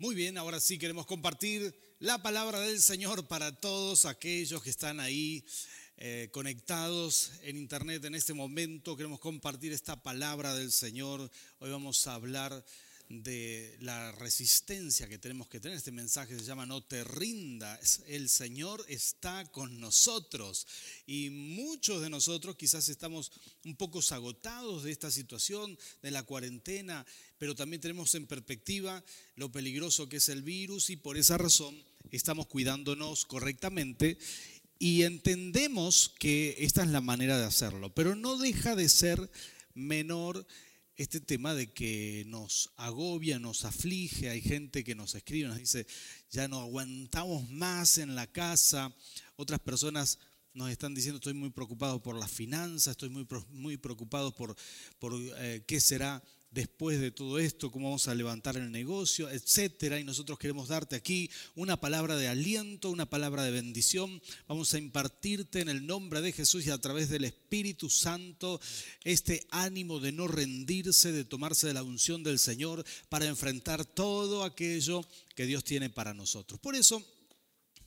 Muy bien, ahora sí queremos compartir la palabra del Señor para todos aquellos que están ahí eh, conectados en internet en este momento. Queremos compartir esta palabra del Señor. Hoy vamos a hablar de la resistencia que tenemos que tener. Este mensaje se llama No te rindas, el Señor está con nosotros. Y muchos de nosotros quizás estamos un poco agotados de esta situación, de la cuarentena, pero también tenemos en perspectiva lo peligroso que es el virus y por esa razón estamos cuidándonos correctamente y entendemos que esta es la manera de hacerlo, pero no deja de ser menor este tema de que nos agobia, nos aflige, hay gente que nos escribe, nos dice, ya no aguantamos más en la casa, otras personas nos están diciendo, estoy muy preocupado por las finanzas, estoy muy, muy preocupado por, por eh, qué será después de todo esto, cómo vamos a levantar el negocio, etcétera. Y nosotros queremos darte aquí una palabra de aliento, una palabra de bendición. Vamos a impartirte en el nombre de Jesús y a través del Espíritu Santo este ánimo de no rendirse, de tomarse de la unción del Señor para enfrentar todo aquello que Dios tiene para nosotros. Por eso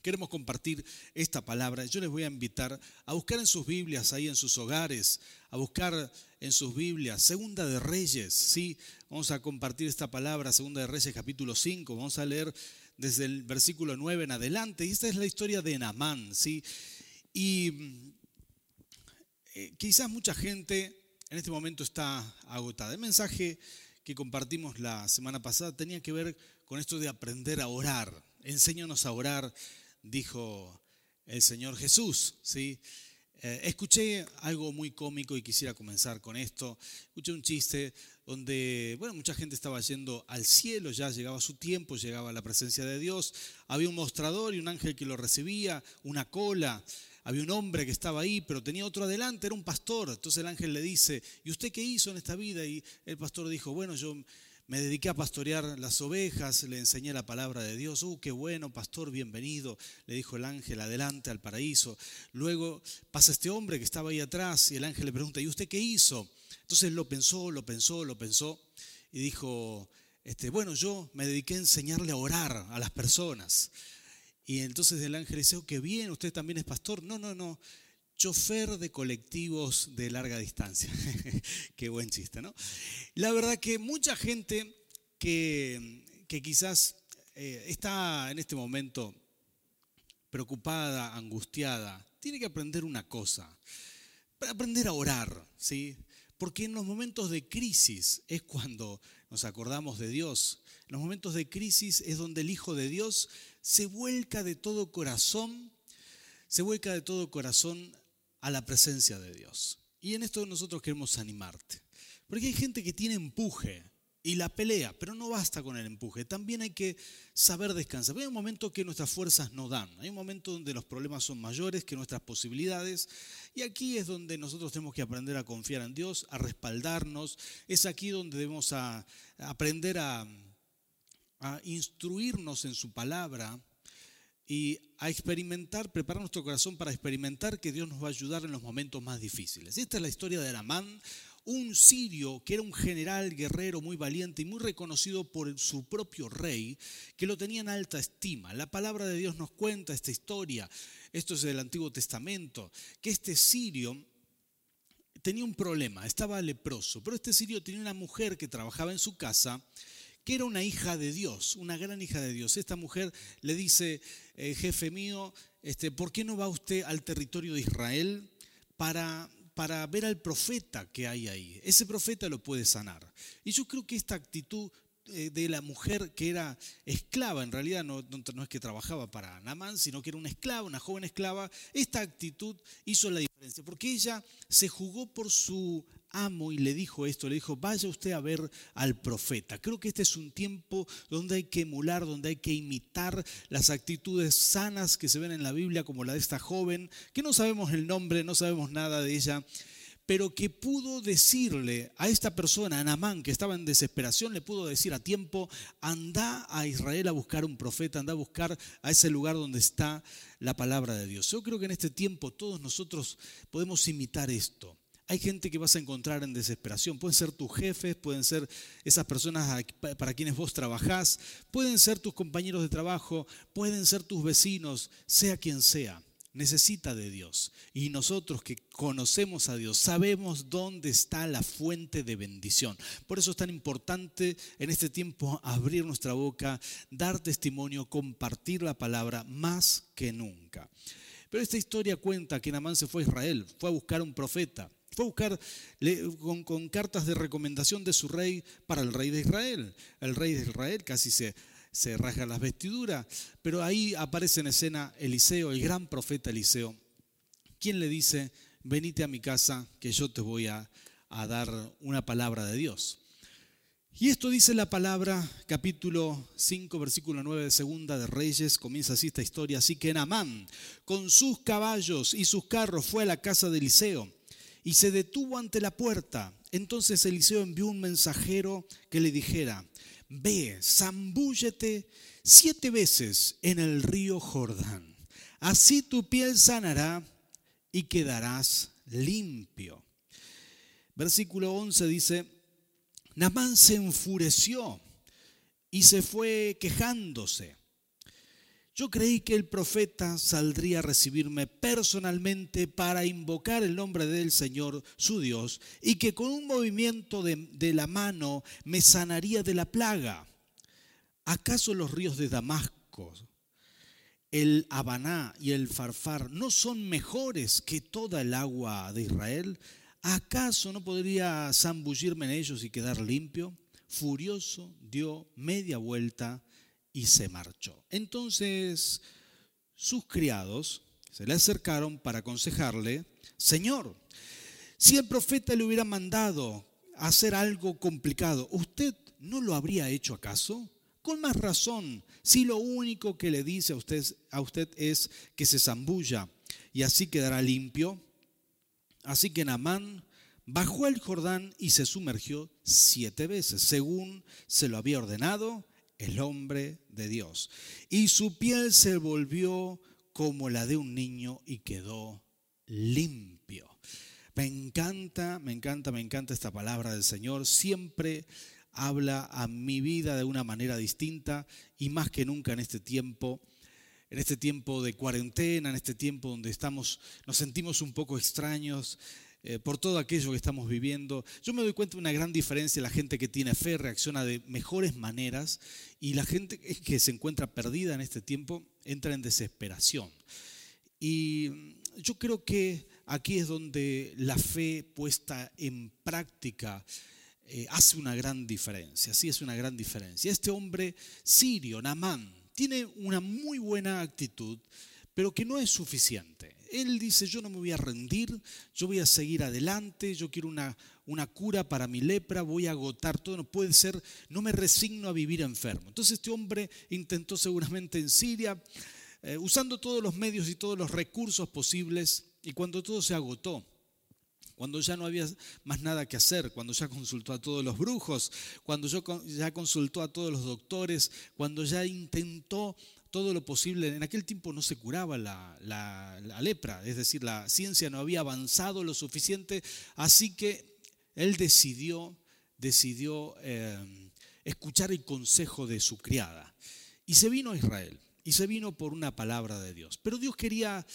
queremos compartir esta palabra. Yo les voy a invitar a buscar en sus Biblias, ahí en sus hogares, a buscar en sus Biblias, Segunda de Reyes, ¿sí? Vamos a compartir esta palabra, Segunda de Reyes capítulo 5, vamos a leer desde el versículo 9 en adelante. Y esta es la historia de Namán, ¿sí? Y eh, quizás mucha gente en este momento está agotada. El mensaje que compartimos la semana pasada tenía que ver con esto de aprender a orar. Enséñanos a orar dijo el Señor Jesús. ¿sí? Eh, escuché algo muy cómico y quisiera comenzar con esto. Escuché un chiste donde, bueno, mucha gente estaba yendo al cielo, ya llegaba su tiempo, llegaba la presencia de Dios. Había un mostrador y un ángel que lo recibía, una cola. Había un hombre que estaba ahí, pero tenía otro adelante, era un pastor. Entonces el ángel le dice, ¿y usted qué hizo en esta vida? Y el pastor dijo, bueno, yo me dediqué a pastorear las ovejas, le enseñé la palabra de Dios. ¡Uh, qué bueno, pastor, bienvenido! Le dijo el ángel, adelante al paraíso. Luego pasa este hombre que estaba ahí atrás y el ángel le pregunta, ¿y usted qué hizo? Entonces lo pensó, lo pensó, lo pensó y dijo, este, bueno, yo me dediqué a enseñarle a orar a las personas. Y entonces el ángel dice, oh, qué bien, usted también es pastor. No, no, no, chofer de colectivos de larga distancia. Qué buen chiste, ¿no? La verdad que mucha gente que, quizás eh, está en este momento preocupada, angustiada, tiene que aprender una cosa, aprender a orar, ¿sí? Porque en los momentos de crisis es cuando nos acordamos de Dios. En los momentos de crisis es donde el Hijo de Dios se vuelca de todo corazón, se vuelca de todo corazón a la presencia de Dios. Y en esto nosotros queremos animarte. Porque hay gente que tiene empuje y la pelea, pero no basta con el empuje. También hay que saber descansar. Hay un momento que nuestras fuerzas no dan. Hay un momento donde los problemas son mayores que nuestras posibilidades. Y aquí es donde nosotros tenemos que aprender a confiar en Dios, a respaldarnos. Es aquí donde debemos aprender a, a instruirnos en su palabra y a experimentar, preparar nuestro corazón para experimentar que Dios nos va a ayudar en los momentos más difíciles. Esta es la historia de Aramán, un sirio que era un general guerrero muy valiente y muy reconocido por su propio rey, que lo tenía en alta estima. La palabra de Dios nos cuenta esta historia, esto es del Antiguo Testamento, que este sirio tenía un problema, estaba leproso, pero este sirio tenía una mujer que trabajaba en su casa que era una hija de Dios, una gran hija de Dios. Esta mujer le dice, eh, jefe mío, este, ¿por qué no va usted al territorio de Israel para, para ver al profeta que hay ahí? Ese profeta lo puede sanar. Y yo creo que esta actitud de la mujer que era esclava, en realidad no, no, es que trabajaba para Namán, sino que era una esclava, una joven esclava, esta actitud hizo la diferencia, porque ella se jugó por su amo y le dijo esto, le dijo, vaya usted a ver al profeta. Creo que este es un tiempo donde hay que emular, donde hay que imitar las actitudes sanas que se ven en la Biblia, como la de esta joven, que no sabemos el nombre, no sabemos nada de ella, pero que pudo decirle a esta persona, a Namán, que estaba en desesperación, le pudo decir a tiempo, anda a Israel a buscar un profeta, anda a buscar a ese lugar donde está la palabra de Dios. Yo creo que en este tiempo todos nosotros podemos imitar esto hay gente que vas a encontrar en desesperación. Pueden ser tus jefes, pueden ser esas personas para quienes vos trabajás, pueden ser tus compañeros de trabajo, pueden ser tus vecinos, sea quien sea. Necesita de Dios. Y nosotros que conocemos a Dios sabemos dónde está la fuente de bendición. Por eso es tan importante en este tiempo abrir nuestra boca, dar testimonio, compartir la palabra más que nunca. Pero esta historia cuenta que Namán se fue a Israel, fue a buscar un profeta. Fue a buscar con, cartas de recomendación de su rey para el rey de Israel. El rey de Israel casi se, se rasga las vestiduras, pero ahí aparece en escena Eliseo, el gran profeta Eliseo, quien le dice, venite a mi casa que yo te voy a, dar una palabra de Dios. Y esto dice la palabra, capítulo 5, versículo 9 de Segunda de Reyes, comienza así esta historia. Así que Namán, con sus caballos y sus carros, fue a la casa de Eliseo y se detuvo ante la puerta. Entonces Eliseo envió un mensajero que le dijera, ve, zambúllete siete veces en el río Jordán. Así tu piel sanará y quedarás limpio. Versículo 11 dice, Namán se enfureció y se fue quejándose. Yo creí que el profeta saldría a recibirme personalmente para invocar el nombre del Señor, su Dios, y que con un movimiento de, la mano me sanaría de la plaga. ¿Acaso los ríos de Damasco, el Habaná y el Farfar no son mejores que toda el agua de Israel? ¿Acaso no podría zambullirme en ellos y quedar limpio? Furioso dio media vuelta y se marchó. Entonces sus criados se le acercaron para aconsejarle, Señor, si el profeta le hubiera mandado hacer algo complicado, ¿usted no lo habría hecho acaso? Con más razón, si lo único que le dice a usted, a usted es que se zambulla y así quedará limpio. Así que Namán bajó el Jordán y se sumergió siete veces, según se lo había ordenado, el hombre de Dios. Y su piel se volvió como la de un niño y quedó limpio. Me encanta, me encanta, me encanta esta palabra del Señor. Siempre habla a mi vida de una manera distinta y más que nunca en este tiempo en este tiempo de cuarentena, en este tiempo donde estamos, nos sentimos un poco extraños, eh, por todo aquello que estamos viviendo. Yo me doy cuenta de una gran diferencia, la gente que tiene fe reacciona de mejores maneras y la gente que se encuentra perdida en este tiempo entra en desesperación. Y yo creo que aquí es donde la fe puesta en práctica eh, hace una gran diferencia, sí es una gran diferencia. Este hombre sirio, Namán, tiene una muy buena actitud, pero que no es suficiente. Él dice, yo no me voy a rendir, yo voy a seguir adelante, yo quiero una, una cura para mi lepra, voy a agotar todo, no puede ser, no me resigno a vivir enfermo. Entonces este hombre intentó seguramente en Siria, eh, usando todos los medios y todos los recursos posibles, y cuando todo se agotó, cuando ya no había más nada que hacer, cuando ya consultó a todos los brujos, cuando ya consultó a todos los doctores, cuando ya intentó todo lo posible. En aquel tiempo no se curaba la, lepra, es decir, la ciencia no había avanzado lo suficiente, así que él decidió, decidió eh, escuchar el consejo de su criada. Y se vino a Israel, y se vino por una palabra de Dios. Pero Dios quería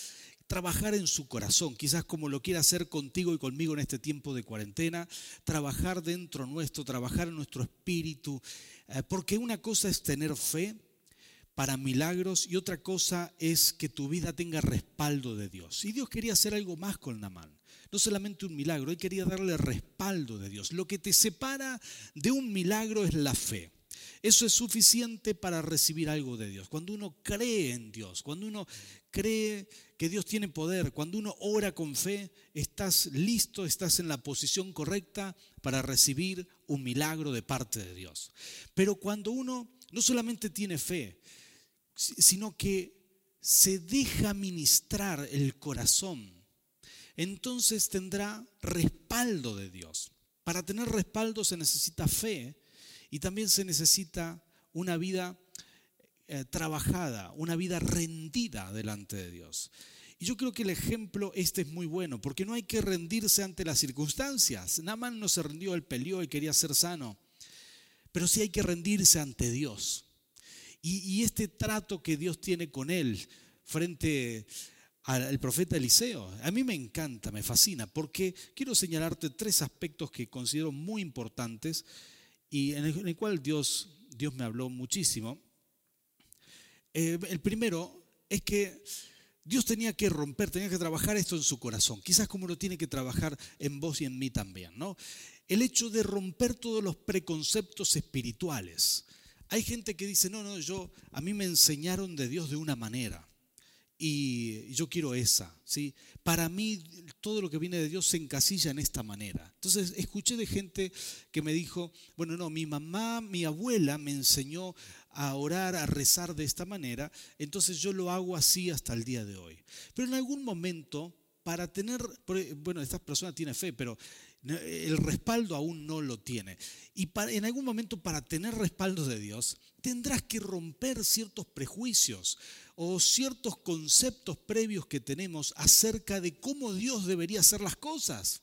trabajar en su corazón, quizás como lo quiera hacer contigo y conmigo en este tiempo de cuarentena, trabajar dentro nuestro, trabajar en nuestro espíritu, eh, porque una cosa es tener fe, para milagros y otra cosa es que tu vida tenga respaldo de Dios. Y Dios quería hacer algo más con Namán. No solamente un milagro, Él quería darle respaldo de Dios. Lo que te separa de un milagro es la fe. Eso es suficiente para recibir algo de Dios. Cuando uno cree en Dios, cuando uno cree que Dios tiene poder, cuando uno ora con fe, estás listo, estás en la posición correcta para recibir un milagro de parte de Dios. Pero cuando uno no solamente tiene fe, sino que se deja ministrar el corazón, entonces tendrá respaldo de Dios. Para tener respaldo se necesita fe y también se necesita una vida eh, trabajada, una vida rendida delante de Dios. Y yo creo que el ejemplo este es muy bueno, porque no hay que rendirse ante las circunstancias. Naman no se rindió, él peleó y quería ser sano. Pero sí hay que rendirse ante Dios. Y, este trato que Dios tiene con él frente al profeta Eliseo, a mí me encanta, me fascina, porque quiero señalarte tres aspectos que considero muy importantes y en el, cual Dios, Dios me habló muchísimo. Eh, el primero es que Dios tenía que romper, tenía que trabajar esto en su corazón, quizás como lo tiene que trabajar en vos y en mí también, ¿no? El hecho de romper todos los preconceptos espirituales. Hay gente que dice, no, no, yo, a mí me enseñaron de Dios de una manera y yo quiero esa, ¿sí? Para mí todo lo que viene de Dios se encasilla en esta manera. Entonces escuché de gente que me dijo, bueno, no, mi mamá, mi abuela me enseñó a orar, a rezar de esta manera, entonces yo lo hago así hasta el día de hoy. Pero en algún momento, para tener, bueno, esta persona tiene fe, pero el respaldo aún no lo tiene. Y en algún momento para tener respaldo de Dios, tendrás que romper ciertos prejuicios o ciertos conceptos previos que tenemos acerca de cómo Dios debería hacer las cosas.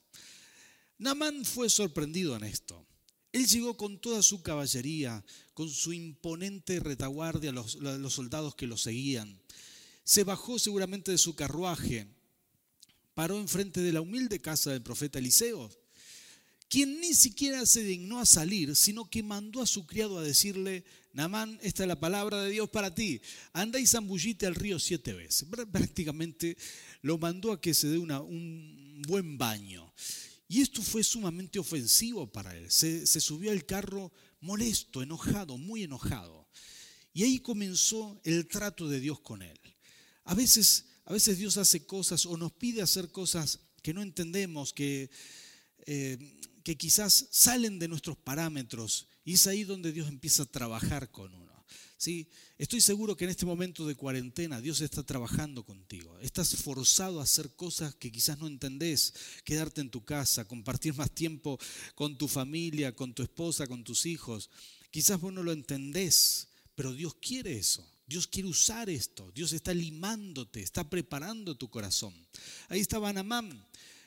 Namán fue sorprendido en esto. Él llegó con toda su caballería, con su imponente retaguardia, los, los soldados que lo seguían. Se bajó seguramente de su carruaje, paró enfrente de la humilde casa del profeta Eliseo, quien ni siquiera se dignó a salir, sino que mandó a su criado a decirle, Namán, esta es la palabra de Dios para ti, anda y zambullite al río siete veces. Prácticamente lo mandó a que se dé un buen baño. Y esto fue sumamente ofensivo para él. Se, se subió al carro molesto, enojado, muy enojado. Y ahí comenzó el trato de Dios con él. A veces, a veces Dios hace cosas o nos pide hacer cosas que no entendemos, que... Eh, que quizás salen de nuestros parámetros y es ahí donde Dios empieza a trabajar con uno. ¿sí? Estoy seguro que en este momento de cuarentena Dios está trabajando contigo. Estás forzado a hacer cosas que quizás no entendés, quedarte en tu casa, compartir más tiempo con tu familia, con tu esposa, con tus hijos. Quizás vos no lo entendés, pero Dios quiere eso. Dios quiere usar esto. Dios está limándote, está preparando tu corazón. Ahí estaba Namán,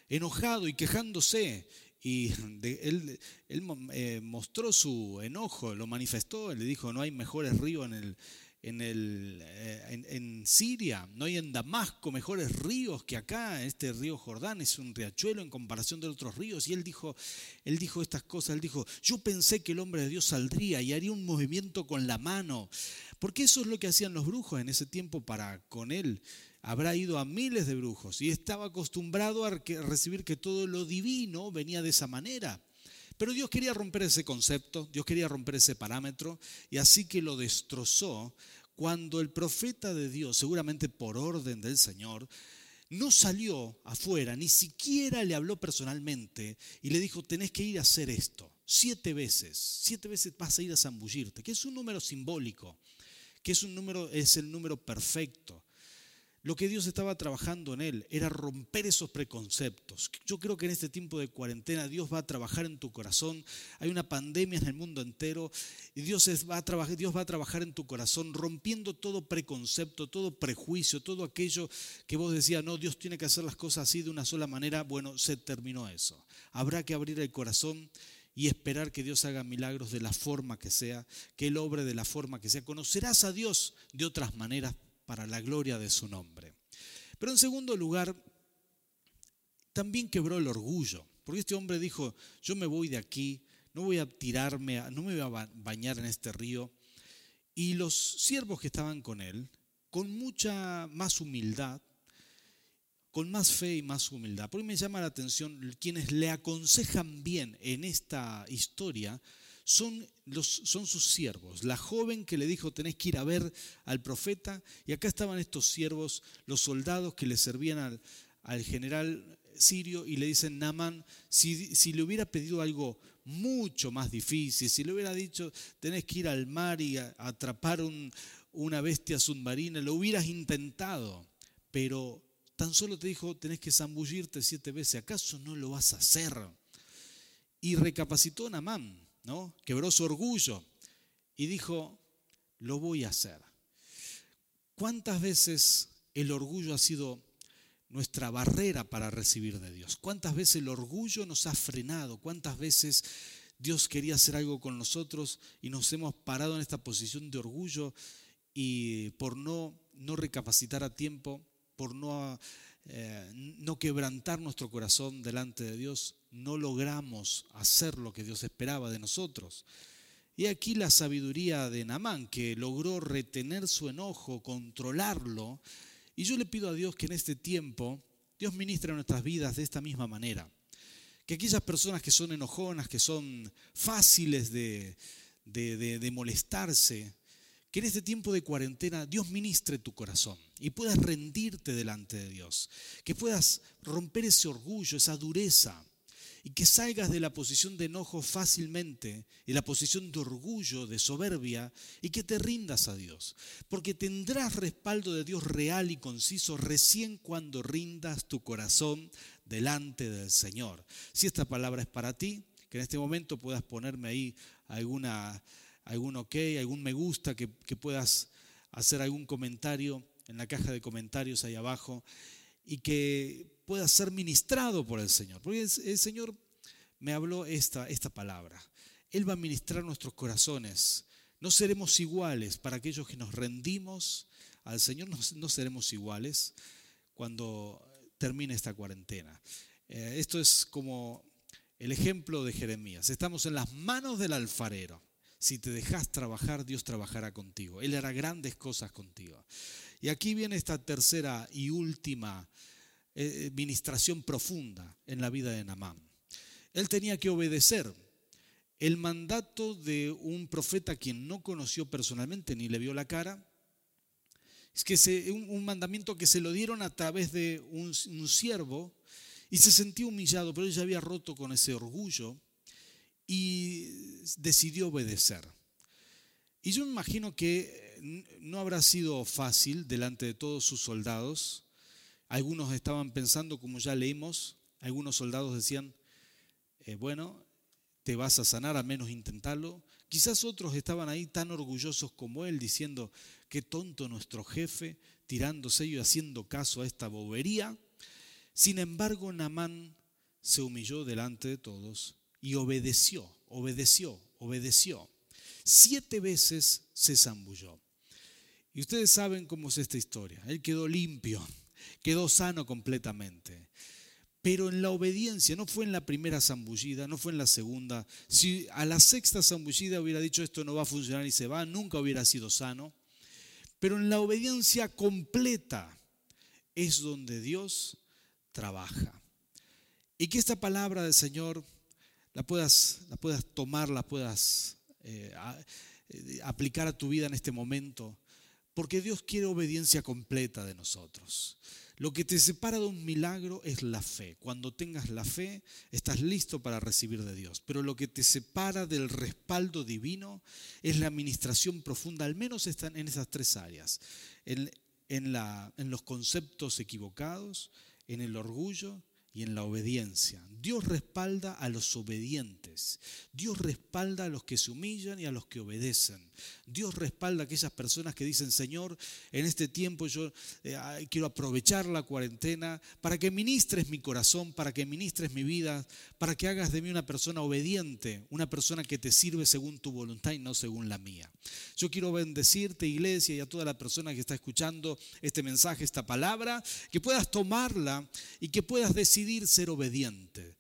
enojado y quejándose y él, eh, mostró su enojo, lo manifestó, le dijo, no hay mejores ríos en, el, en, el, eh, en, Siria, no hay en Damasco mejores ríos que acá, este río Jordán es un riachuelo en comparación de otros ríos. Y él dijo, él dijo estas cosas, él dijo, yo pensé que el hombre de Dios saldría y haría un movimiento con la mano, porque eso es lo que hacían los brujos en ese tiempo para con él habrá ido a miles de brujos y estaba acostumbrado a recibir que todo lo divino venía de esa manera. Pero Dios quería romper ese concepto, Dios quería romper ese parámetro y así que lo destrozó cuando el profeta de Dios, seguramente por orden del Señor, no salió afuera, ni siquiera le habló personalmente y le dijo, tenés que ir a hacer esto. Siete veces, siete veces vas a ir a zambullirte, que es un número simbólico, que es un número, es el número perfecto. Lo que Dios estaba trabajando en él era romper esos preconceptos. Yo creo que en este tiempo de cuarentena Dios va a trabajar en tu corazón. Hay una pandemia en el mundo entero y Dios va a trabajar, Dios va a trabajar en tu corazón rompiendo todo preconcepto, todo prejuicio, todo aquello que vos decías, no, Dios tiene que hacer las cosas así de una sola manera. Bueno, se terminó eso. Habrá que abrir el corazón y esperar que Dios haga milagros de la forma que sea, que Él obre de la forma que sea. Conocerás a Dios de otras maneras para la gloria de su nombre. Pero en segundo lugar, también quebró el orgullo, porque este hombre dijo, yo me voy de aquí, no voy a tirarme, no me voy a bañar en este río. Y los siervos que estaban con él, con mucha más humildad, con más fe y más humildad. Porque me llama la atención quienes le aconsejan bien en esta historia, son, los, son sus siervos. La joven que le dijo, tenés que ir a ver al profeta, y acá estaban estos siervos, los soldados que le servían al, al general sirio y le dicen, Naman, si, si, le hubiera pedido algo mucho más difícil, si le hubiera dicho, tenés que ir al mar y atrapar un, una bestia submarina, lo hubieras intentado, pero tan solo te dijo, tenés que zambullirte siete veces, ¿acaso no lo vas a hacer? Y recapacitó Namán Quebró su orgullo y dijo, lo voy a hacer. ¿Cuántas veces el orgullo ha sido nuestra barrera para recibir de Dios. ¿Cuántas veces el orgullo nos ha frenado? ¿Cuántas veces Dios quería hacer algo con nosotros y nos hemos parado en esta posición de orgullo y por no, no recapacitar a tiempo, por no, eh, no quebrantar nuestro corazón delante de Dios, no logramos hacer lo que Dios esperaba de nosotros. Y aquí la sabiduría de Namán, que logró retener su enojo, controlarlo. Y yo le pido a Dios que en este tiempo Dios ministre en nuestras vidas de esta misma manera. Que aquellas personas que son enojonas, que son fáciles de, de molestarse, que en este tiempo de cuarentena Dios ministre tu corazón y puedas rendirte delante de Dios, que puedas romper ese orgullo, esa dureza, y que salgas de la posición de enojo fácilmente y la posición de orgullo, de soberbia, y que te rindas a Dios. Porque tendrás respaldo de Dios real y conciso recién cuando rindas tu corazón delante del Señor. Si esta palabra es para ti, que en este momento puedas ponerme ahí alguna, algún ok, algún me gusta, que, que puedas hacer algún comentario en la caja de comentarios ahí abajo y que pueda ser ministrado por el Señor. Porque el, Señor me habló esta, esta palabra. Él va a ministrar nuestros corazones. No seremos iguales para aquellos que nos rendimos al Señor, no, seremos iguales cuando termine esta cuarentena. Eh, esto es como el ejemplo de Jeremías. Estamos en las manos del alfarero. Si te dejas trabajar, Dios trabajará contigo. Él hará grandes cosas contigo. Y aquí viene esta tercera y última eh, ministración profunda en la vida de Namán. Él tenía que obedecer el mandato de un profeta quien no conoció personalmente ni le vio la cara. Es que se, un, mandamiento que se lo dieron a través de un, un siervo y se sentía humillado, pero él ya había roto con ese orgullo y decidió obedecer. Y yo me imagino que no habrá sido fácil delante de todos sus soldados algunos estaban pensando, como ya leímos, algunos soldados decían, eh, bueno, te vas a sanar, a menos intentarlo. Quizás otros estaban ahí tan orgullosos como él, diciendo, qué tonto nuestro jefe, tirándose y haciendo caso a esta bobería. Sin embargo, Namán se humilló delante de todos y obedeció, obedeció, obedeció. Siete veces se zambulló. Y ustedes saben cómo es esta historia. Él quedó limpio quedó sano completamente. Pero en la obediencia, no fue en la primera zambullida, no fue en la segunda. Si a la sexta zambullida hubiera dicho esto no va a funcionar y se va, nunca hubiera sido sano. Pero en la obediencia completa es donde Dios trabaja. Y que esta palabra del Señor la puedas, la puedas tomar, la puedas eh, eh, aplicar a tu vida en este momento, porque Dios quiere obediencia completa de nosotros. Lo que te separa de un milagro es la fe. Cuando tengas la fe, estás listo para recibir de Dios. Pero lo que te separa del respaldo divino es la administración profunda, al menos están en esas tres áreas. En, en, la, en los conceptos equivocados, en el orgullo y en la obediencia. Dios respalda a los obedientes. Dios respalda a los que se humillan y a los que obedecen. Dios respalda a aquellas personas que dicen, Señor, en este tiempo yo eh, quiero aprovechar la cuarentena para que ministres mi corazón, para que ministres mi vida, para que hagas de mí una persona obediente, una persona que te sirve según tu voluntad y no según la mía. Yo quiero bendecirte, iglesia, y a toda la persona que está escuchando este mensaje, esta palabra, que puedas tomarla y que puedas decidir ser obediente,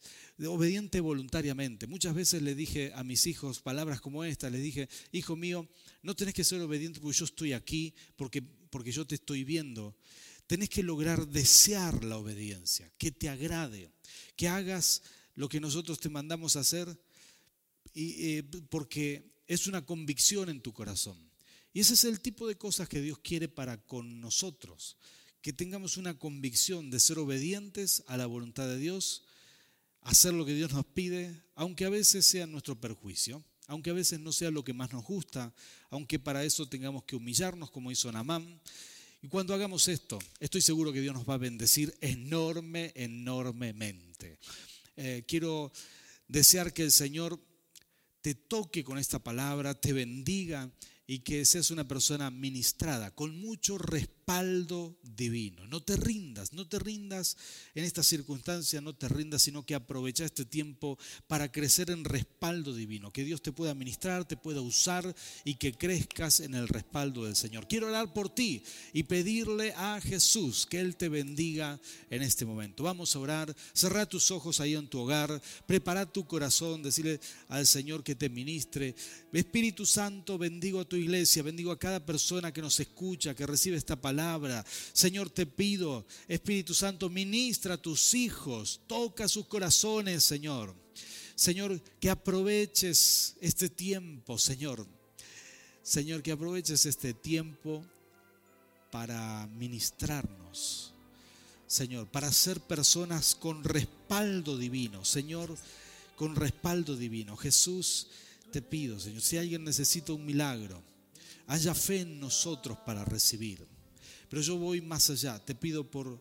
obediente voluntariamente. Muchas veces le dije a mis hijos palabras como esta, les dije, hijo mío, no tenés que ser obediente porque yo estoy aquí, porque, porque yo te estoy viendo. Tenés que lograr desear la obediencia, que te agrade, que hagas lo que nosotros te mandamos hacer, y, eh, porque es una convicción en tu corazón. Y ese es el tipo de cosas que Dios quiere para con nosotros que tengamos una convicción de ser obedientes a la voluntad de Dios, hacer lo que Dios nos pide, aunque a veces sea nuestro perjuicio, aunque a veces no sea lo que más nos gusta, aunque para eso tengamos que humillarnos como hizo Namán. Y cuando hagamos esto, estoy seguro que Dios nos va a bendecir enorme, enormemente. Eh, quiero desear que el Señor te toque con esta palabra, te bendiga y que seas una persona ministrada, con mucho respeto respaldo divino. No te rindas, no te rindas en esta circunstancia, no te rindas, sino que aprovecha este tiempo para crecer en respaldo divino. Que Dios te pueda ministrar, te pueda usar y que crezcas en el respaldo del Señor. Quiero orar por ti y pedirle a Jesús que Él te bendiga en este momento. Vamos a orar, cerrar tus ojos ahí en tu hogar, prepara tu corazón, decirle al Señor que te ministre. Espíritu Santo, bendigo a tu iglesia, bendigo a cada persona que nos escucha, que recibe esta palabra. Señor, te pido, Espíritu Santo, ministra a tus hijos, toca sus corazones, Señor. Señor, que aproveches este tiempo, Señor. Señor, que aproveches este tiempo para ministrarnos. Señor, para ser personas con respaldo divino. Señor, con respaldo divino. Jesús, te pido, Señor, si alguien necesita un milagro, haya fe en nosotros para recibir. Pero yo voy más allá, te pido por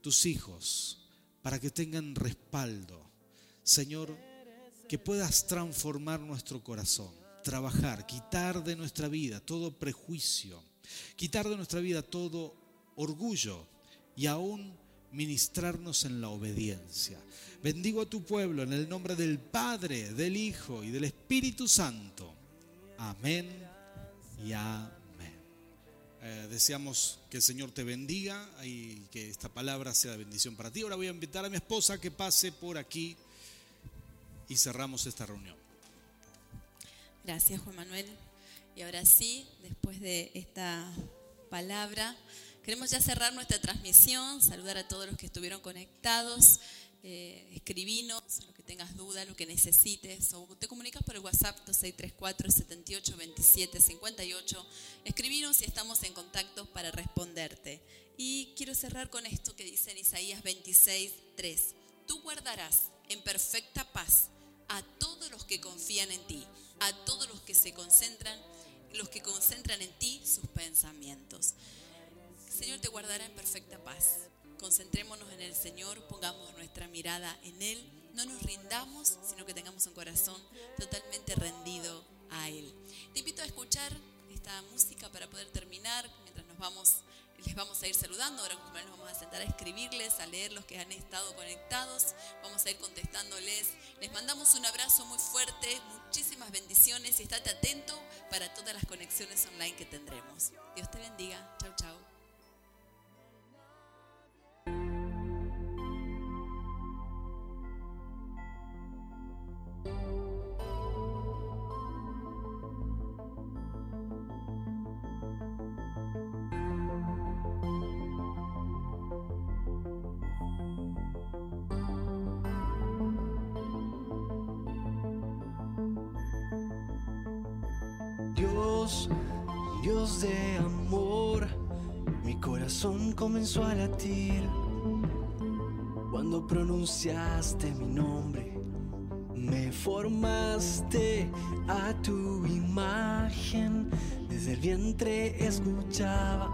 tus hijos, para que tengan respaldo. Señor, que puedas transformar nuestro corazón, trabajar, quitar de nuestra vida todo prejuicio, quitar de nuestra vida todo orgullo y aún ministrarnos en la obediencia. Bendigo a tu pueblo en el nombre del Padre, del Hijo y del Espíritu Santo. Amén y amén. Eh, deseamos que el Señor te bendiga y que esta palabra sea de bendición para ti. Ahora voy a invitar a mi esposa que pase por aquí y cerramos esta reunión. Gracias, Juan Manuel. Y ahora sí, después de esta palabra, Queremos ya cerrar nuestra transmisión, saludar a todos los que estuvieron conectados, eh, escribinos, lo que tengas dudas, lo que necesites, o te comunicas por el WhatsApp 2634 78 27 58. Escribinos y estamos en contacto para responderte. Y quiero cerrar con esto que dice en Isaías 26, 3. Tú guardarás en perfecta paz a todos los que confían en ti, a todos los que se concentran, los que concentran en ti sus pensamientos. Señor te guardará en perfecta paz. Concentrémonos en el Señor, pongamos nuestra mirada en Él, no nos rindamos, sino que tengamos un corazón totalmente rendido a Él. Te invito a escuchar esta música para poder terminar, mientras nos vamos, les vamos a ir saludando, ahora nos vamos a sentar a escribirles, a leer los que han estado conectados, vamos a ir contestándoles. Les mandamos un abrazo muy fuerte, muchísimas bendiciones y estate atento para todas las conexiones online que tendremos. Dios te bendiga. Chau, chau. Dios, de amor, mi corazón comenzó a latir cuando pronunciaste mi nombre. Me formaste a tu imagen, desde el vientre escuchaba,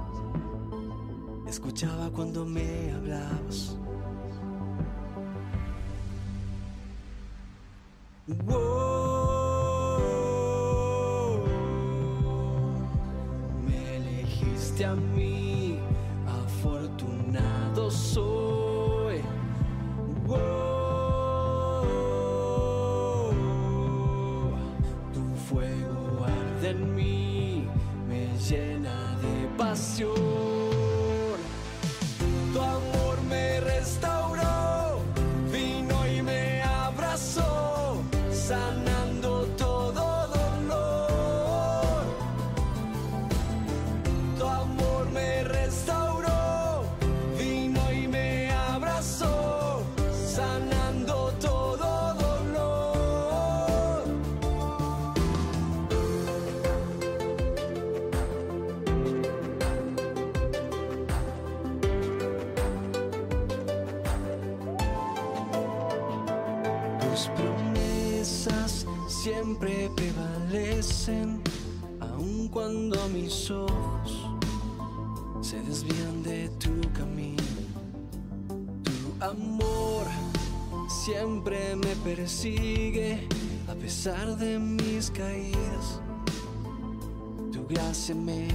escuchaba cuando me hablabas. Fuego arde en mí, me siempre me persigue a pesar de mis caídas. Tu gracia me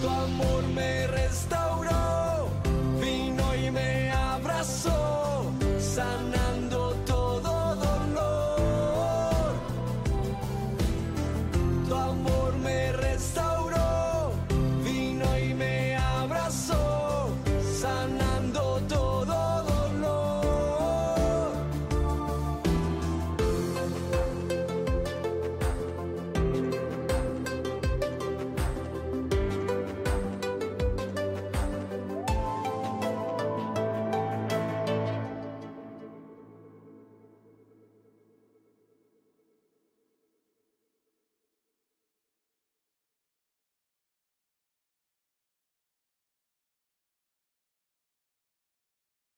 tu amor me restaura.